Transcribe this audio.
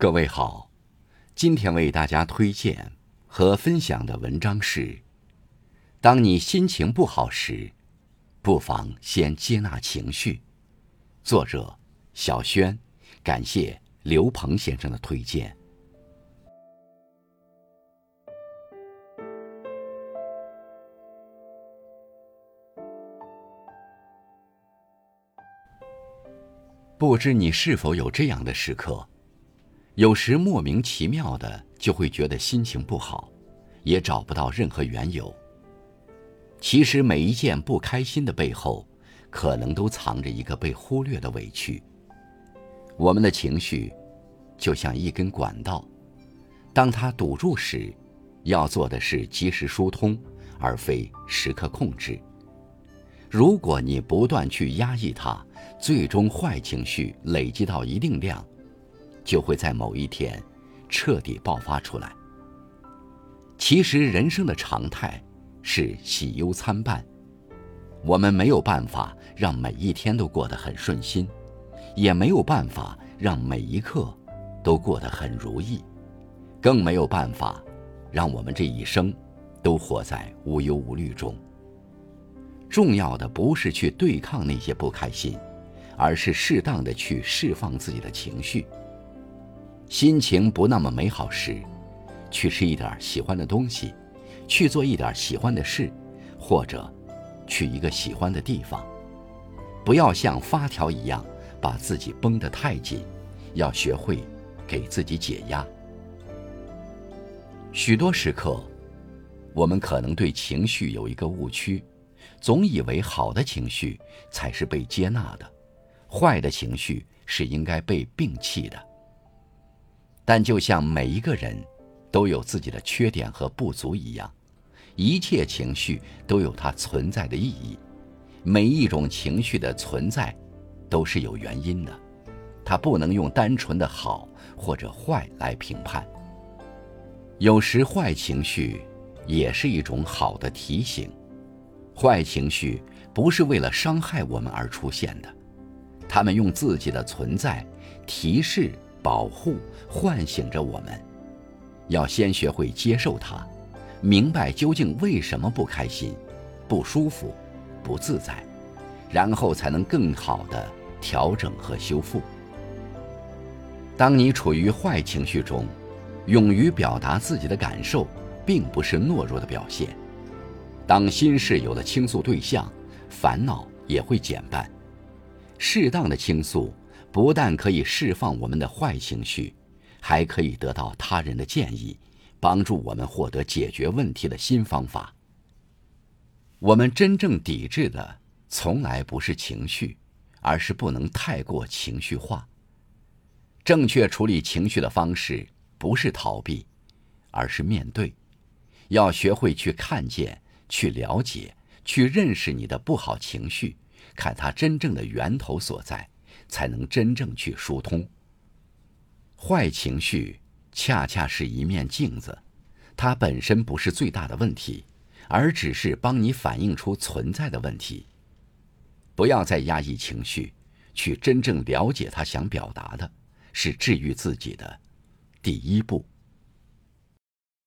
各位好，今天为大家推荐和分享的文章是：当你心情不好时，不妨先接纳情绪。作者小轩，感谢刘鹏先生的推荐。不知你是否有这样的时刻？有时莫名其妙的就会觉得心情不好，也找不到任何缘由。其实每一件不开心的背后，可能都藏着一个被忽略的委屈。我们的情绪就像一根管道，当它堵住时，要做的是及时疏通，而非时刻控制。如果你不断去压抑它，最终，坏情绪累积到一定量，就会在某一天彻底爆发出来。其实，人生的常态是喜忧参半，我们没有办法让每一天都过得很顺心，也没有办法让每一刻都过得很如意，更没有办法让我们这一生都活在无忧无虑中。重要的不是去对抗那些不开心。而是适当的去释放自己的情绪。心情不那么美好时，去吃一点喜欢的东西，去做一点喜欢的事，或者去一个喜欢的地方。不要像发条一样把自己绷得太紧，要学会给自己解压。许多时刻，我们可能对情绪有一个误区，总以为好的情绪才是被接纳的。坏的情绪是应该被摒弃的，但就像每一个人都有自己的缺点和不足一样，一切情绪都有它存在的意义。每一种情绪的存在都是有原因的，它不能用单纯的好或者坏来评判。有时坏情绪也是一种好的提醒，坏情绪不是为了伤害我们而出现的。他们用自己的存在提示、保护、唤醒着我们。要先学会接受它，明白究竟为什么不开心、不舒服、不自在，然后才能更好的调整和修复。当你处于坏情绪中，勇于表达自己的感受，并不是懦弱的表现。当心事有了倾诉对象，烦恼也会减半。适当的倾诉，不但可以释放我们的坏情绪，还可以得到他人的建议，帮助我们获得解决问题的新方法。我们真正抵制的，从来不是情绪，而是不能太过情绪化。正确处理情绪的方式，不是逃避，而是面对。要学会去看见、去了解、去认识你的不好情绪。看它真正的源头所在，才能真正去疏通。坏情绪恰恰是一面镜子，它本身不是最大的问题，而只是帮你反映出存在的问题。不要再压抑情绪，去真正了解他想表达的，是治愈自己的第一步。